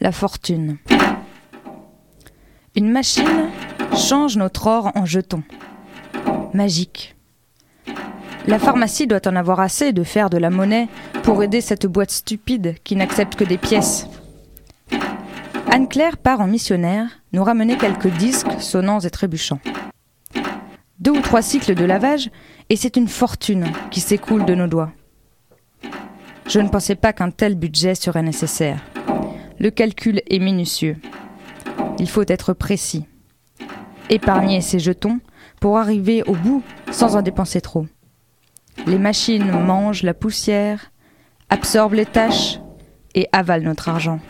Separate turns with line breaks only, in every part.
La fortune. Une machine change notre or en jetons. Magique. La pharmacie doit en avoir assez de faire de la monnaie pour aider cette boîte stupide qui n'accepte que des pièces. Anne-Claire part en missionnaire nous ramener quelques disques sonnants et trébuchants. Deux ou trois cycles de lavage et c'est une fortune qui s'écoule de nos doigts. Je ne pensais pas qu'un tel budget serait nécessaire. Le calcul est minutieux. Il faut être précis. Épargner ses jetons pour arriver au bout sans en dépenser trop. Les machines mangent la poussière, absorbent les tâches et avalent notre argent.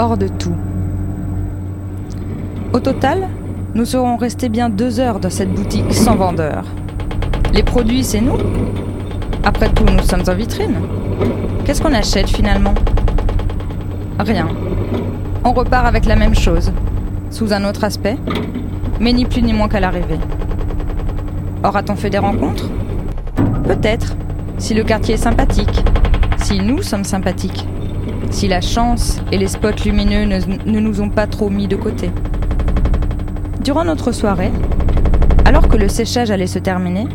Hors de tout. Au total, nous serons restés bien deux heures dans cette boutique sans vendeur. Les produits, c'est nous? Après tout, nous sommes en vitrine. Qu'est-ce qu'on achète finalement? Rien. On repart avec la même chose, sous un autre aspect, mais ni plus ni moins qu'à l'arrivée. Aura-t-on fait des rencontres? Peut-être, si le quartier est sympathique, si nous sommes sympathiques si la chance et les spots lumineux ne, nous ont pas trop mis de côté. Durant notre soirée, alors que le séchage allait se terminer,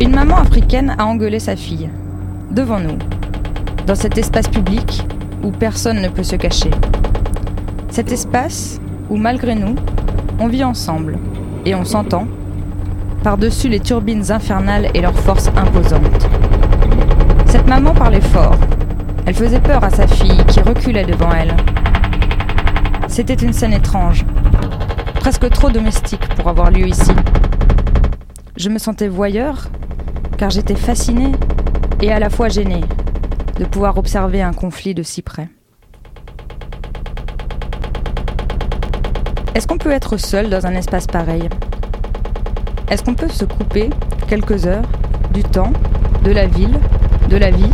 une maman africaine a engueulé sa fille, devant nous, dans cet espace public où personne ne peut se cacher. Cet espace où, malgré nous, on vit ensemble et on s'entend, par-dessus les turbines infernales et leurs forces imposantes. Cette maman parlait fort, elle faisait peur à sa fille qui reculait devant elle. C'était une scène étrange, presque trop domestique pour avoir lieu ici. Je me sentais voyeur, car j'étais fasciné et à la fois gêné de pouvoir observer un conflit de si près. Est-ce qu'on peut être seul dans un espace pareil? Est-ce qu'on peut se couper quelques heures du temps, de la ville, de la vie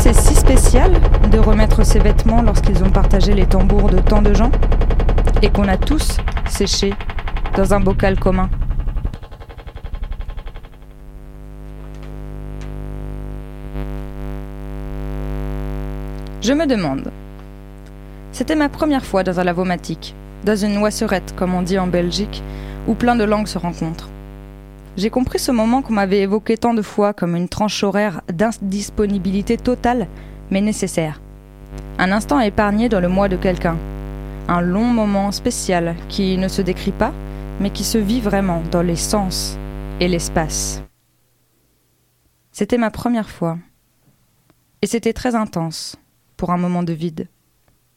c'est si spécial de remettre ses vêtements lorsqu'ils ont partagé les tambours de tant de gens et qu'on a tous séché dans un bocal commun Je me demande. C'était ma première fois dans un lavomatique, dans une oisserette comme on dit en Belgique, où plein de langues se rencontrent. J'ai compris ce moment qu'on m'avait évoqué tant de fois comme une tranche horaire d'indisponibilité totale, mais nécessaire. Un instant épargné dans le mois de quelqu'un. Un long moment spécial qui ne se décrit pas, mais qui se vit vraiment dans les sens et l'espace. C'était ma première fois. Et c'était très intense pour un moment de vide.